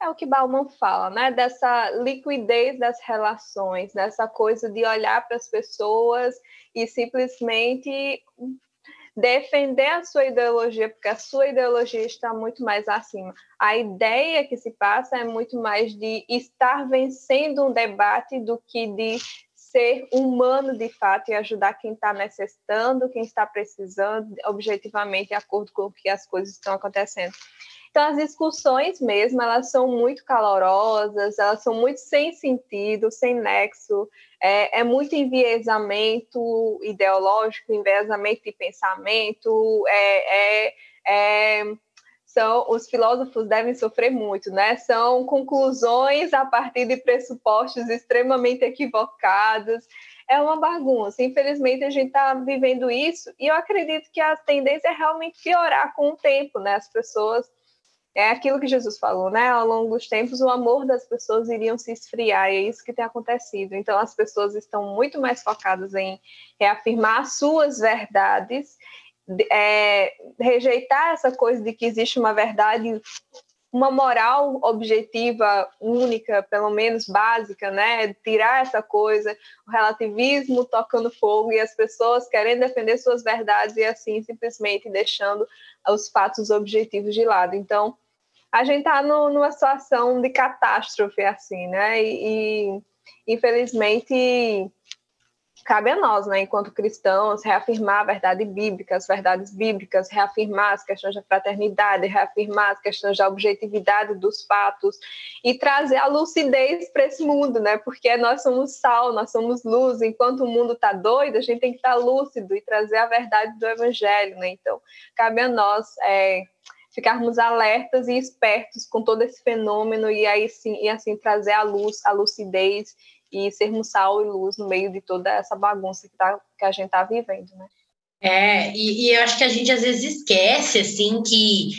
é o que Bauman fala, né? Dessa liquidez das relações, dessa coisa de olhar para as pessoas e simplesmente defender a sua ideologia, porque a sua ideologia está muito mais acima. A ideia que se passa é muito mais de estar vencendo um debate do que de ser humano de fato e ajudar quem está necessitando, quem está precisando, objetivamente, de acordo com o que as coisas estão acontecendo. Então, as discussões mesmo, elas são muito calorosas, elas são muito sem sentido, sem nexo, é, é muito enviesamento ideológico, enviesamento de pensamento, é, é, é, são, os filósofos devem sofrer muito, né? São conclusões a partir de pressupostos extremamente equivocados, é uma bagunça. Infelizmente, a gente está vivendo isso e eu acredito que a tendência é realmente piorar com o tempo, né? As pessoas é aquilo que Jesus falou, né? Ao longo dos tempos, o amor das pessoas iriam se esfriar, e é isso que tem acontecido. Então, as pessoas estão muito mais focadas em reafirmar suas verdades, é, rejeitar essa coisa de que existe uma verdade, uma moral objetiva única, pelo menos básica, né? Tirar essa coisa, o relativismo tocando fogo e as pessoas querendo defender suas verdades e assim simplesmente deixando os fatos objetivos de lado. Então, a gente está numa situação de catástrofe, assim, né? E, e, infelizmente cabe a nós, né, enquanto cristãos, reafirmar a verdade bíblica, as verdades bíblicas, reafirmar as questões da fraternidade, reafirmar as questões da objetividade dos fatos e trazer a lucidez para esse mundo, né? Porque nós somos sal, nós somos luz. Enquanto o mundo está doido, a gente tem que estar tá lúcido e trazer a verdade do evangelho, né? Então, cabe a nós é, ficarmos alertas e espertos com todo esse fenômeno e aí sim e assim trazer a luz, a lucidez e sermos sal e luz no meio de toda essa bagunça que, tá, que a gente está vivendo, né? É, e, e eu acho que a gente às vezes esquece assim que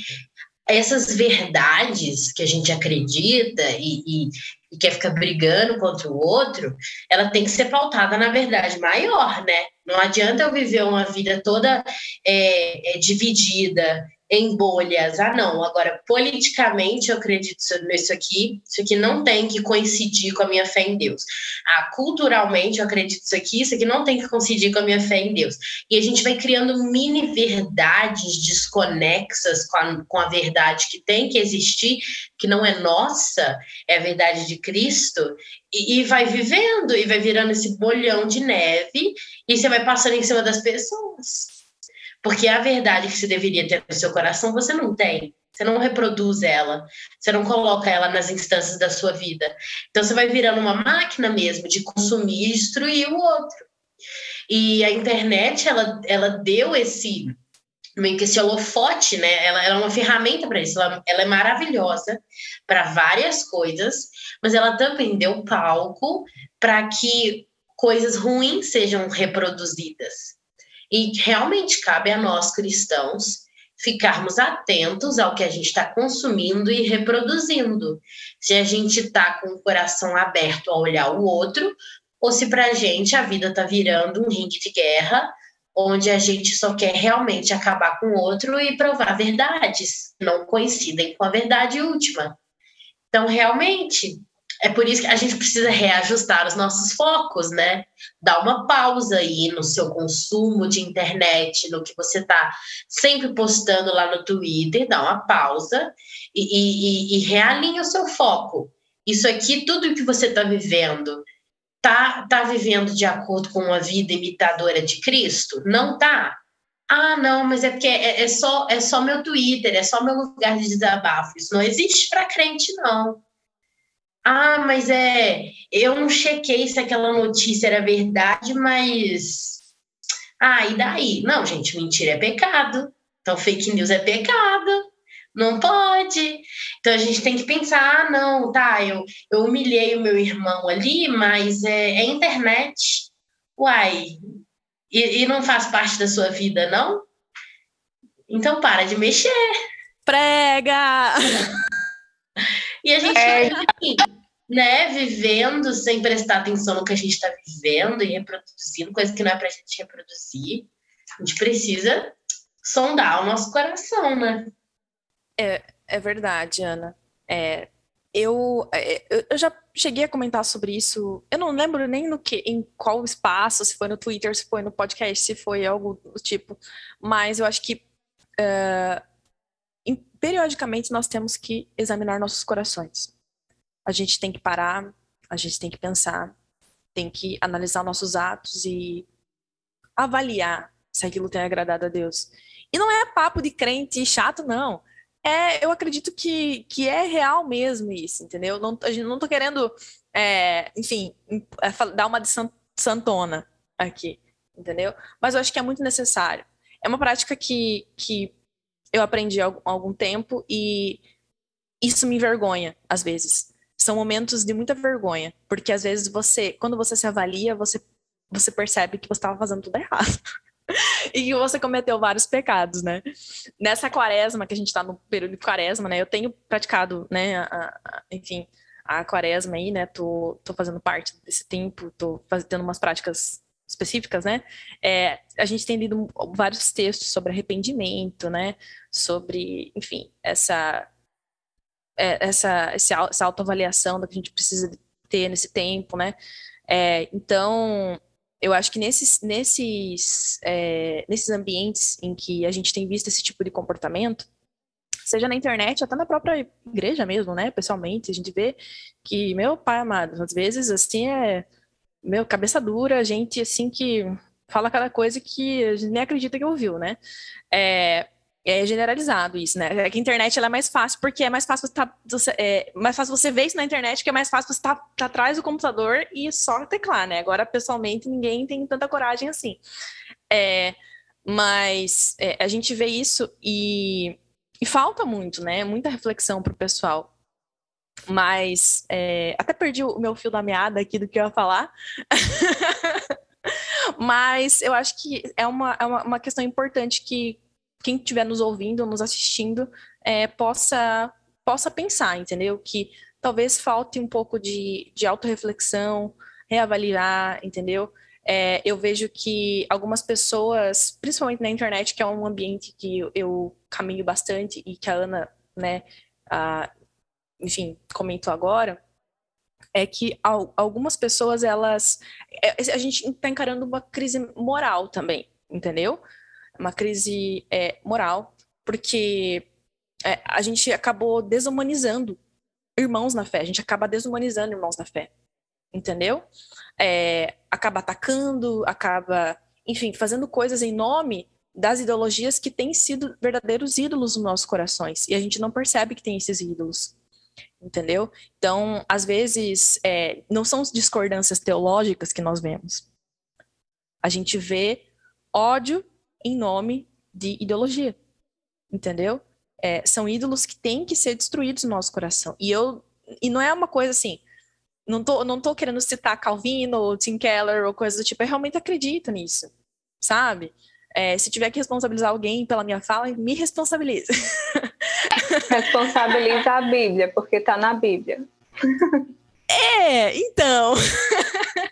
essas verdades que a gente acredita e, e, e, quer ficar brigando contra o outro, ela tem que ser pautada na verdade maior, né? Não adianta eu viver uma vida toda é, é, dividida em bolhas. Ah, não, agora politicamente eu acredito nisso aqui, isso aqui não tem que coincidir com a minha fé em Deus. Ah, culturalmente eu acredito nisso aqui, isso aqui não tem que coincidir com a minha fé em Deus. E a gente vai criando mini verdades desconexas com a, com a verdade que tem que existir, que não é nossa, é a verdade de Cristo, e, e vai vivendo, e vai virando esse bolhão de neve, e você vai passando em cima das pessoas. Porque a verdade que você deveria ter no seu coração, você não tem. Você não reproduz ela, você não coloca ela nas instâncias da sua vida. Então você vai virando uma máquina mesmo de consumir e destruir o outro. E a internet, ela, ela deu esse meio que esse holofote, né? Ela, ela é uma ferramenta para isso. Ela, ela é maravilhosa para várias coisas, mas ela também deu palco para que coisas ruins sejam reproduzidas. E realmente cabe a nós cristãos ficarmos atentos ao que a gente está consumindo e reproduzindo. Se a gente está com o coração aberto a olhar o outro, ou se para a gente a vida está virando um ringue de guerra, onde a gente só quer realmente acabar com o outro e provar verdades, não coincidem com a verdade última. Então, realmente, é por isso que a gente precisa reajustar os nossos focos, né? Dar uma pausa aí no seu consumo de internet, no que você está sempre postando lá no Twitter, dá uma pausa e, e, e realinha o seu foco. isso aqui, tudo que você está vivendo, tá, tá vivendo de acordo com uma vida imitadora de Cristo? Não tá. Ah, não, mas é porque é, é, só, é só meu Twitter, é só meu lugar de desabafo. Isso não existe para crente, não. Ah, mas é. Eu não chequei se aquela notícia era verdade, mas. Ah, e daí? Não, gente, mentira é pecado. Então, fake news é pecado. Não pode. Então, a gente tem que pensar: ah, não, tá, eu, eu humilhei o meu irmão ali, mas é, é internet. Uai, e, e não faz parte da sua vida, não? Então, para de mexer. Prega! [laughs] E a gente é. Né, vivendo sem prestar atenção no que a gente está vivendo e reproduzindo, coisa que não é para a gente reproduzir. A gente precisa sondar o nosso coração, né? É, é verdade, Ana. É, eu, é, eu já cheguei a comentar sobre isso. Eu não lembro nem no que, em qual espaço, se foi no Twitter, se foi no podcast, se foi algo do tipo. Mas eu acho que uh, periodicamente nós temos que examinar nossos corações. A gente tem que parar, a gente tem que pensar, tem que analisar nossos atos e avaliar se aquilo tem agradado a Deus. E não é papo de crente chato, não. É, eu acredito que, que é real mesmo isso, entendeu? Não, a gente não tô querendo, é, enfim, é, dar uma de santona aqui, entendeu? Mas eu acho que é muito necessário. É uma prática que, que eu aprendi há algum tempo e isso me envergonha, às vezes. São momentos de muita vergonha, porque às vezes você, quando você se avalia, você, você percebe que você estava fazendo tudo errado. [laughs] e que você cometeu vários pecados, né? Nessa quaresma, que a gente está no período de quaresma, né? Eu tenho praticado, né, a, a, enfim, a quaresma aí, né? Tô, tô fazendo parte desse tempo, tô fazendo umas práticas específicas, né? É, a gente tem lido vários textos sobre arrependimento, né? Sobre, enfim, essa essa, essa autoavaliação da que a gente precisa ter nesse tempo, né? É, então, eu acho que nesses, nesses, é, nesses ambientes em que a gente tem visto esse tipo de comportamento, seja na internet, até na própria igreja mesmo, né? Pessoalmente, a gente vê que, meu pai amado, às vezes, assim, é meu, cabeça dura, gente assim que fala cada coisa que a gente nem acredita que ouviu, né? É, é generalizado isso, né? É que a internet é mais fácil, porque é mais fácil você, tá, é, mais fácil você ver isso na internet, que é mais fácil você estar tá, tá atrás do computador e só teclar, né? Agora, pessoalmente, ninguém tem tanta coragem assim. É, mas é, a gente vê isso e, e falta muito, né? Muita reflexão para o pessoal. Mas é, até perdi o meu fio da meada aqui do que eu ia falar. [laughs] Mas eu acho que é uma, é uma, uma questão importante que quem estiver nos ouvindo, nos assistindo, é, possa, possa pensar, entendeu? Que talvez falte um pouco de, de autorreflexão, reavaliar, entendeu? É, eu vejo que algumas pessoas, principalmente na internet, que é um ambiente que eu, caminho bastante e que a Ana, né, a, enfim, comentou agora, é que algumas pessoas, elas. É, a gente está encarando uma crise moral também, entendeu? Uma crise é, moral, porque é, a gente acabou desumanizando irmãos na fé, a gente acaba desumanizando irmãos na fé, entendeu? É, acaba atacando, acaba, enfim, fazendo coisas em nome das ideologias que têm sido verdadeiros ídolos nos nossos corações, e a gente não percebe que tem esses ídolos entendeu? Então, às vezes, é, não são discordâncias teológicas que nós vemos. A gente vê ódio em nome de ideologia, entendeu? É, são ídolos que têm que ser destruídos no nosso coração. E eu e não é uma coisa assim, não tô, não tô querendo citar Calvino ou Tim Keller ou coisa do tipo, eu realmente acredito nisso, sabe? É, se tiver que responsabilizar alguém pela minha fala, me responsabilize. [laughs] Responsabiliza a Bíblia, porque está na Bíblia. É, então.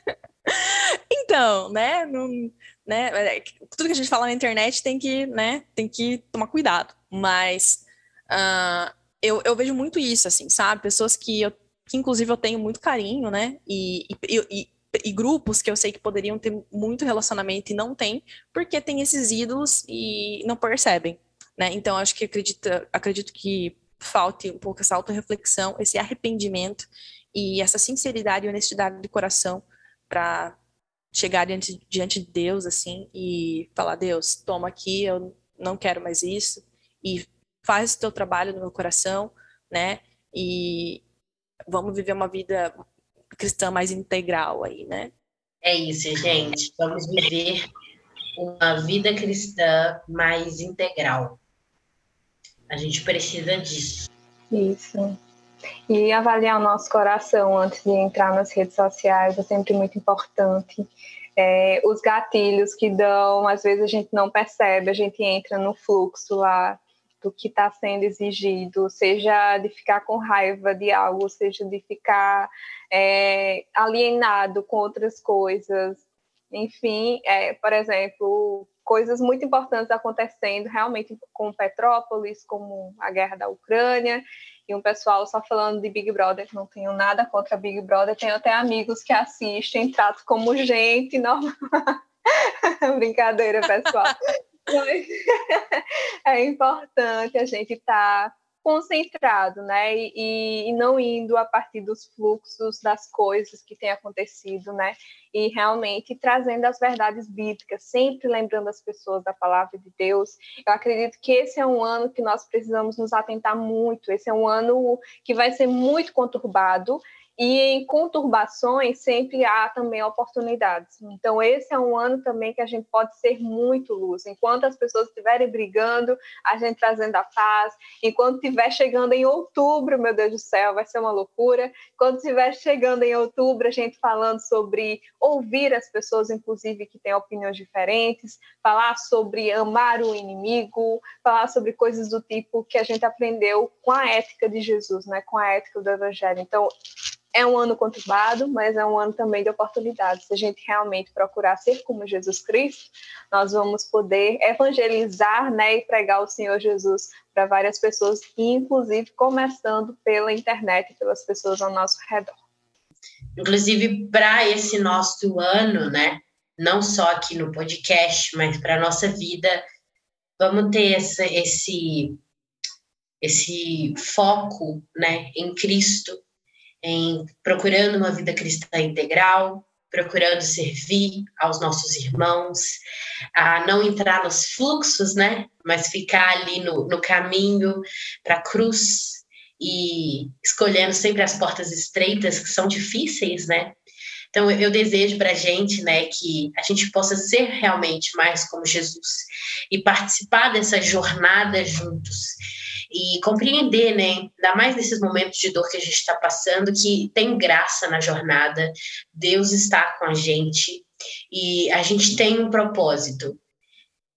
[laughs] então, né? Não, né? É, tudo que a gente fala na internet tem que, né? Tem que tomar cuidado. Mas uh, eu, eu vejo muito isso, assim, sabe? Pessoas que eu, que inclusive eu tenho muito carinho, né? E, e, e, e grupos que eu sei que poderiam ter muito relacionamento e não tem, porque tem esses ídolos e não percebem, né? Então, acho que acredito, acredito que falte um pouco essa auto-reflexão, esse arrependimento e essa sinceridade e honestidade de coração para chegar diante, diante de Deus assim e falar Deus toma aqui eu não quero mais isso e faz o teu trabalho no meu coração né e vamos viver uma vida cristã mais integral aí né? É isso gente. Vamos viver uma vida cristã mais integral. A gente precisa disso. Isso e avaliar o nosso coração antes de entrar nas redes sociais é sempre muito importante. É, os gatilhos que dão, às vezes a gente não percebe, a gente entra no fluxo lá do que está sendo exigido, seja de ficar com raiva de algo, seja de ficar é, alienado com outras coisas. Enfim, é, por exemplo, coisas muito importantes acontecendo realmente com Petrópolis, como a guerra da Ucrânia, e um pessoal só falando de Big Brother, não tenho nada contra Big Brother, tenho até amigos que assistem, trato como gente normal. [laughs] Brincadeira, pessoal. [laughs] é importante a gente estar tá concentrado, né? E, e, não indo a partir dos fluxos das coisas que têm acontecido, né? E realmente trazendo as verdades bíblicas, sempre lembrando as pessoas da palavra de Deus. Eu acredito que esse é um ano que nós precisamos nos atentar muito. Esse é um ano que vai ser muito conturbado e em conturbações sempre há também oportunidades. Então, esse é um ano também que a gente pode ser muito luz. Enquanto as pessoas estiverem brigando, a gente trazendo a paz. Enquanto estiver chegando em outubro, meu Deus do céu, vai ser uma loucura. Quando estiver chegando em outubro, a gente falando sobre ouvir as pessoas, inclusive, que têm opiniões diferentes, falar sobre amar o inimigo, falar sobre coisas do tipo que a gente aprendeu com a ética de Jesus, né? com a ética do Evangelho. Então, é um ano conturbado, mas é um ano também de oportunidades. Se a gente realmente procurar ser como Jesus Cristo, nós vamos poder evangelizar né, e pregar o Senhor Jesus para várias pessoas, inclusive começando pela internet, pelas pessoas ao nosso redor. Inclusive, para esse nosso ano, né, não só aqui no podcast, mas para a nossa vida, vamos ter essa, esse, esse foco né, em Cristo em procurando uma vida cristã integral, procurando servir aos nossos irmãos, a não entrar nos fluxos, né? Mas ficar ali no, no caminho para a cruz e escolhendo sempre as portas estreitas que são difíceis, né? Então eu desejo para a gente, né, que a gente possa ser realmente mais como Jesus e participar dessa jornada juntos e compreender, né, ainda mais nesses momentos de dor que a gente está passando, que tem graça na jornada, Deus está com a gente e a gente tem um propósito,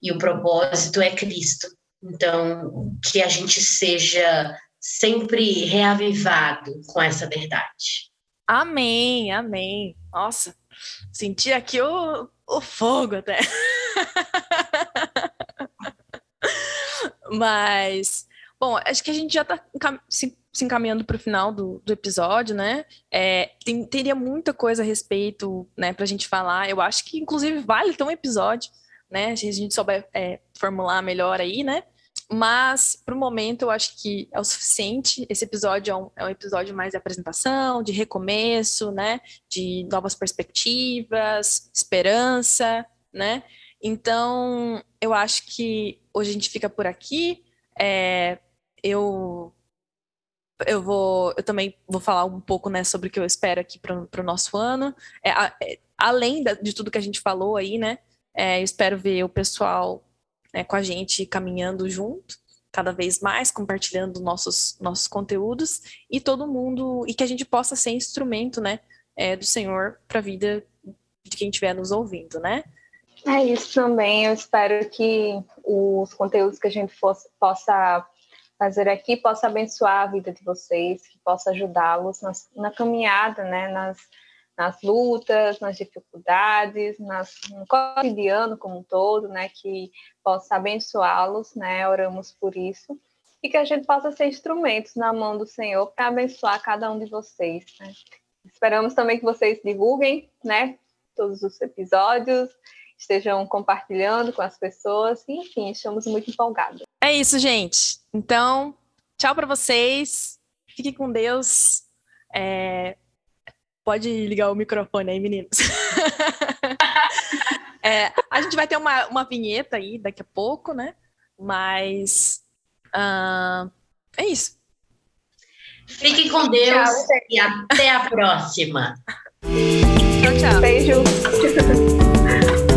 e o propósito é Cristo. Então, que a gente seja sempre reavivado com essa verdade. Amém, amém. Nossa, senti aqui o, o fogo até. [laughs] Mas Bom, acho que a gente já está se, encaminhando para o final do, do, episódio, né? É, tem, teria muita coisa a respeito, né, para a gente falar. Eu acho que, inclusive, vale ter um episódio, né? Se a gente souber é, formular melhor aí, né? Mas, para o momento, eu acho que é o suficiente. Esse episódio é um, é um, episódio mais de apresentação, de recomeço, né? De novas perspectivas, esperança, né? Então, eu acho que hoje a gente fica por aqui. É, eu eu vou eu também vou falar um pouco né sobre o que eu espero aqui para o nosso ano. É, é, além da, de tudo que a gente falou aí né é, eu espero ver o pessoal né, com a gente caminhando junto cada vez mais compartilhando nossos nossos conteúdos e todo mundo e que a gente possa ser instrumento né é, do Senhor para a vida de quem estiver nos ouvindo né? É isso também eu espero que os conteúdos que a gente fosse, possa fazer aqui possa abençoar a vida de vocês, que possa ajudá-los na caminhada, né, nas, nas lutas, nas dificuldades, nas, no cotidiano como um todo, né, que possa abençoá-los, né, oramos por isso, e que a gente possa ser instrumentos na mão do Senhor para abençoar cada um de vocês, né. Esperamos também que vocês divulguem, né, todos os episódios, estejam compartilhando com as pessoas. Enfim, estamos muito empolgados. É isso, gente. Então, tchau para vocês. Fiquem com Deus. É, pode ligar o microfone aí, meninos. [laughs] é, a gente vai ter uma, uma vinheta aí daqui a pouco, né? Mas uh, é isso. Fique com Deus tchau. e até a próxima. Tchau, tchau. Beijo. [laughs]